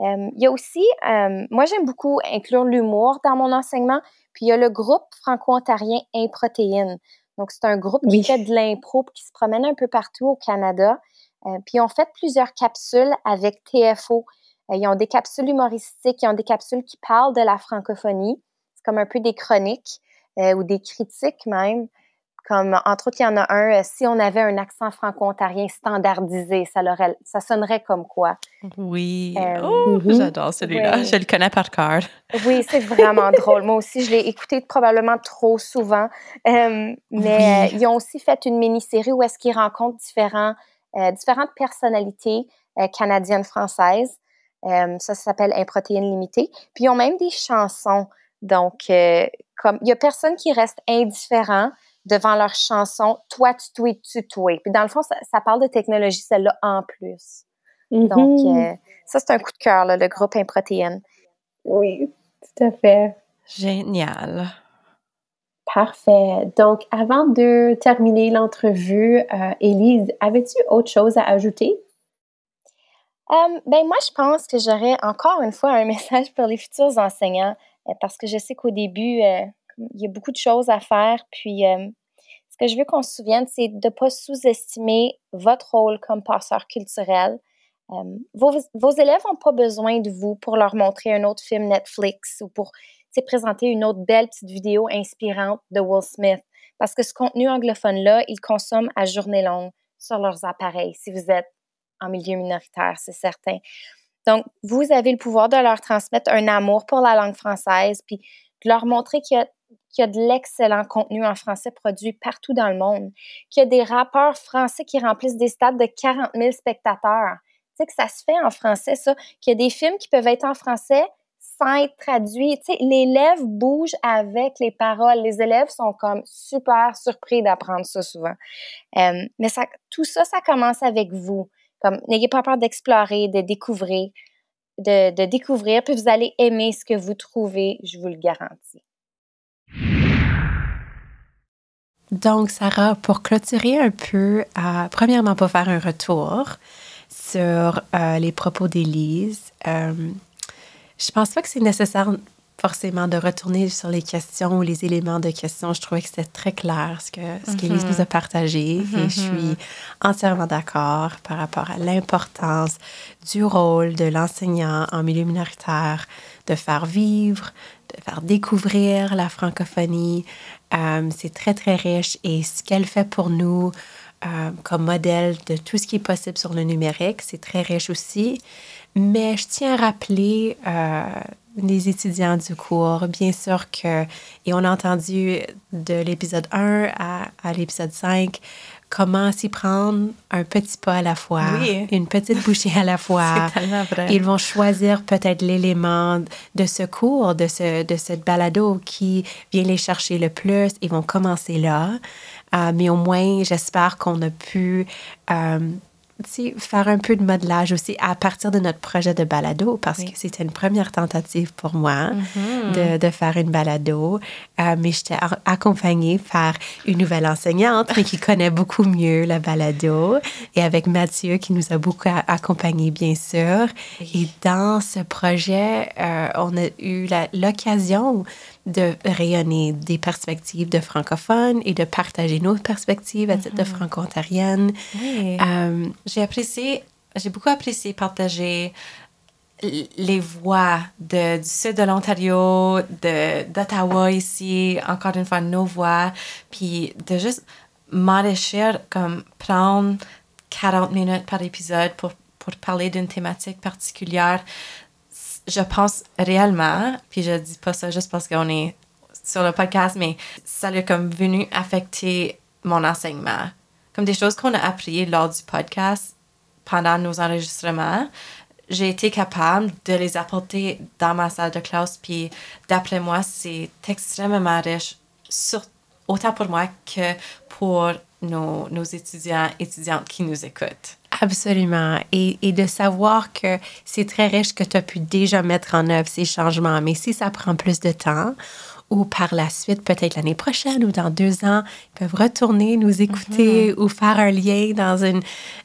Euh, il y a aussi, euh, moi j'aime beaucoup inclure l'humour dans mon enseignement, puis il y a le groupe franco-ontarien Improtéine. Donc c'est un groupe qui fait de l'impro, qui se promène un peu partout au Canada. Euh, puis ont fait plusieurs capsules avec TFO. ils ont des capsules humoristiques, ils ont des capsules qui parlent de la francophonie. C'est comme un peu des chroniques ou des critiques même. Comme, entre autres, il y en a un, euh, si on avait un accent franco-ontarien standardisé, ça, ça sonnerait comme quoi? Oui. Euh, oh, mhm. j'adore celui-là. Je le connais par cœur. Oui, c'est vraiment drôle. Moi aussi, je l'ai écouté probablement trop souvent. Euh, mais ils ont aussi fait une mini-série où est-ce qu'ils rencontrent différents, différentes personnalités canadiennes, françaises. ça, ça s'appelle Improtéine Limitée. Puis ils ont même des chansons. Donc, comme il y a personne qui reste indifférent devant leur chanson Toi, tu tweets, tu tweets. Puis dans le fond, ça, parle de technologie, celle-là, en plus. Donc, mm-hmm. euh, ça, c'est un coup de cœur, le groupe Improtéine. Oui, tout à fait. Génial. Parfait. Donc, avant de terminer l'entrevue, euh, Élise, avais-tu autre chose à ajouter? Euh, ben moi, je pense que j'aurais encore une fois un message pour les futurs enseignants, parce que je sais qu'au début, il y a beaucoup de choses à faire. Puis, euh, ce que je veux qu'on se souvienne, c'est de ne pas sous-estimer votre rôle comme passeur culturel. Euh, vos, vos, élèves n'ont pas besoin de vous pour leur montrer un autre film Netflix ou pour présenter une autre belle petite vidéo inspirante de Will Smith. Parce que ce contenu anglophone-là, ils consomment à journée longue sur leurs appareils, si vous êtes en milieu minoritaire, c'est certain. Donc, vous avez le pouvoir de leur transmettre un amour pour la langue française, puis de leur montrer qu'il y a qu'il y a de l'excellent contenu en français produit partout dans le monde, qu'il y a des rappeurs français qui remplissent des stades de 40 000 spectateurs. Tu sais, que ça se fait en français, ça, qu'il y a des films qui peuvent être en français sans être traduits. Tu sais, l'élève bouge avec les paroles. Les élèves sont comme super surpris d'apprendre ça souvent. Euh, mais tout ça, ça commence avec vous. Comme, n'ayez pas peur d'explorer, de découvrir, de, de découvrir, puis vous allez aimer ce que vous trouvez, je vous le garantis. Donc, Sarah, pour clôturer un peu, euh, premièrement, pour faire un retour sur euh, les propos d'Élise, euh, je pense pas que c'est nécessaire forcément de retourner sur les questions ou les éléments de questions. Je trouvais que c'était très clair ce que ce qu'Élise nous a partagé et je suis mm-hmm. entièrement d'accord par rapport à l'importance du rôle de l'enseignant en milieu minoritaire de faire vivre, de faire découvrir la francophonie. Euh, c'est très, très riche et ce qu'elle fait pour nous euh, comme modèle de tout ce qui est possible sur le numérique, c'est très riche aussi. Mais je tiens à rappeler euh, les étudiants du cours, bien sûr que, et on a entendu de l'épisode 1 à, à l'épisode 5, comment s'y prendre un petit pas à la fois, une petite bouchée à la fois. vrai. Ils vont choisir peut-être l'élément de secours de, ce, de cette balado qui vient les chercher le plus. Ils vont commencer là. Euh, mais au moins, j'espère qu'on a pu euh, faire un peu de modelage aussi à partir de notre projet de balado, parce que c'était une première tentative pour moi mm-hmm. de, faire une balado. Euh, mais j'étais accompagnée par une nouvelle enseignante, mais qui connaît beaucoup mieux la balado, et avec Mathieu qui nous a beaucoup accompagnés, bien sûr. Et dans ce projet, euh, on a eu l'occasion de rayonner des perspectives de francophones et de partager nos perspectives à titre de mm-hmm. franco-ontarienne. Euh, j'ai apprécié, j'ai beaucoup apprécié partager les voix de, du sud de l'Ontario, d'Ottawa ici, encore une fois, nos voix, puis de juste m'enrichir, comme prendre 40 minutes par épisode pour, pour parler d'une thématique particulière je pense réellement, puis je dis pas ça juste parce qu'on est sur le podcast, mais ça a comme venu affecter mon enseignement. Comme des choses qu'on a appris lors du podcast, pendant nos enregistrements, j'ai été capable de les apporter dans ma salle de classe. Puis, d'après moi, c'est extrêmement riche, autant pour moi que pour nos, nos étudiants étudiantes qui nous écoutent. Absolument. Et, et, de savoir que c'est très riche que tu as pu déjà mettre en œuvre ces changements. Mais si ça prend plus de temps, ou par la suite, peut-être l'année prochaine ou dans deux ans, ils peuvent retourner nous écouter mm-hmm. ou faire un lien dans une,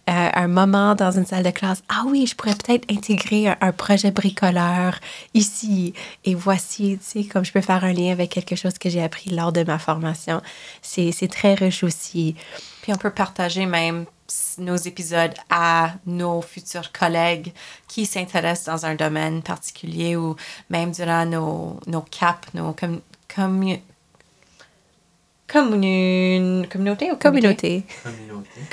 euh, un moment dans une salle de classe. Ah oui, je pourrais peut-être intégrer un, projet bricoleur ici. Et voici, tu sais, comme je peux faire un lien avec quelque chose que j'ai appris lors de ma formation. C'est très riche aussi. Puis on peut partager même nos épisodes à nos futurs collègues qui s'intéressent dans un domaine particulier ou même durant nos, nos CAP, nos communauté communauté? Ou communauté?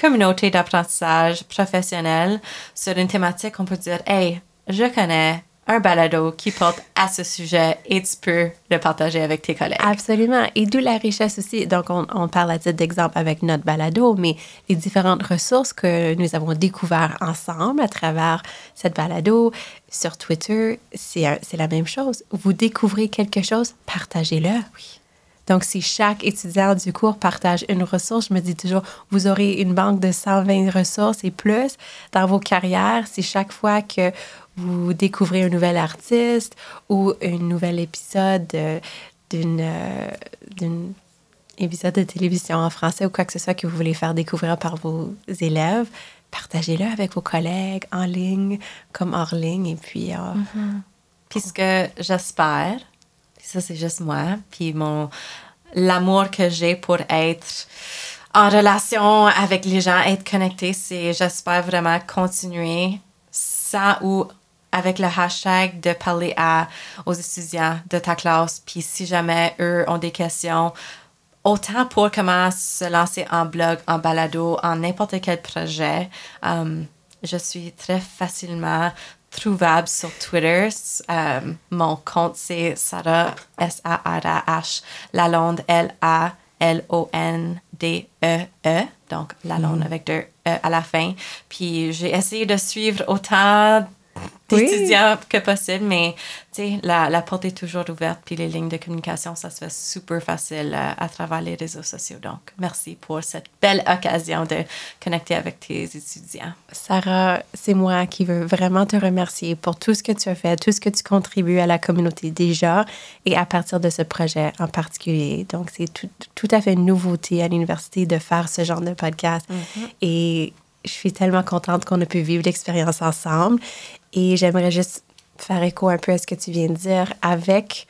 Communauté d'apprentissage professionnel sur une thématique, on peut dire, hey, je connais un balado qui porte à ce sujet et tu peux le partager avec tes collègues. Absolument. Et d'où la richesse aussi. Donc, on, on parle à titre d'exemple avec notre balado, mais les différentes ressources que nous avons découvertes ensemble à travers cette balado sur Twitter, c'est la même chose. Vous découvrez quelque chose, partagez-le. Oui. Donc, si chaque étudiant du cours partage une ressource, je me dis toujours, vous aurez une banque de 120 ressources et plus dans vos carrières. Si chaque fois que vous découvrez un nouvel artiste ou un nouvel épisode d'une d'une épisode de télévision en français ou quoi que ce soit que vous voulez faire découvrir par vos élèves, partagez-le avec vos collègues en ligne comme hors ligne et puis euh, mm-hmm. puisque j'espère ça c'est juste moi puis mon l'amour que j'ai pour être en relation avec les gens être connecté c'est j'espère vraiment continuer ça ou avec le hashtag de parler à, aux étudiants de ta classe. Puis si jamais eux ont des questions, autant pour comment se lancer en blog, en balado, en n'importe quel projet, um, je suis très facilement trouvable sur Twitter. Um, mon compte, c'est Sarah, S-A-R-A-H, Lalonde, L-A-L-O-N-D-E-E, -E, donc Lalonde mm. avec deux E à la fin. Puis j'ai essayé de suivre autant d'étudiants que possible, mais la, la porte est toujours ouverte, puis les lignes de communication, ça se fait super facile euh, à travers les réseaux sociaux. Donc, merci pour cette belle occasion de connecter avec tes étudiants. Sarah, c'est moi qui veux vraiment te remercier pour tout ce que tu as fait, tout ce que tu contribues à la communauté déjà et à partir de ce projet en particulier. Donc, c'est tout, tout, à fait une nouveauté à l'université de faire ce genre de podcast. Mm-hmm. Et je suis tellement contente qu'on a pu vivre l'expérience ensemble. Et j'aimerais juste faire écho un peu à ce que tu viens de dire. Avec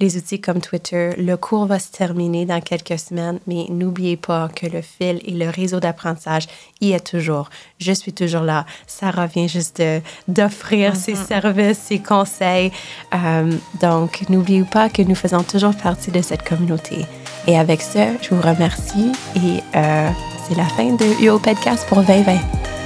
les outils comme Twitter, le cours va se terminer dans quelques semaines, mais n'oubliez pas que le fil et le réseau d'apprentissage y est toujours. Je suis toujours là. Ça revient juste d'offrir ses mm-hmm. services, ses conseils. Euh, donc, n'oubliez pas que nous faisons toujours partie de cette communauté. Et avec ça, je vous remercie et euh, c'est la fin de UO Podcast pour 2020.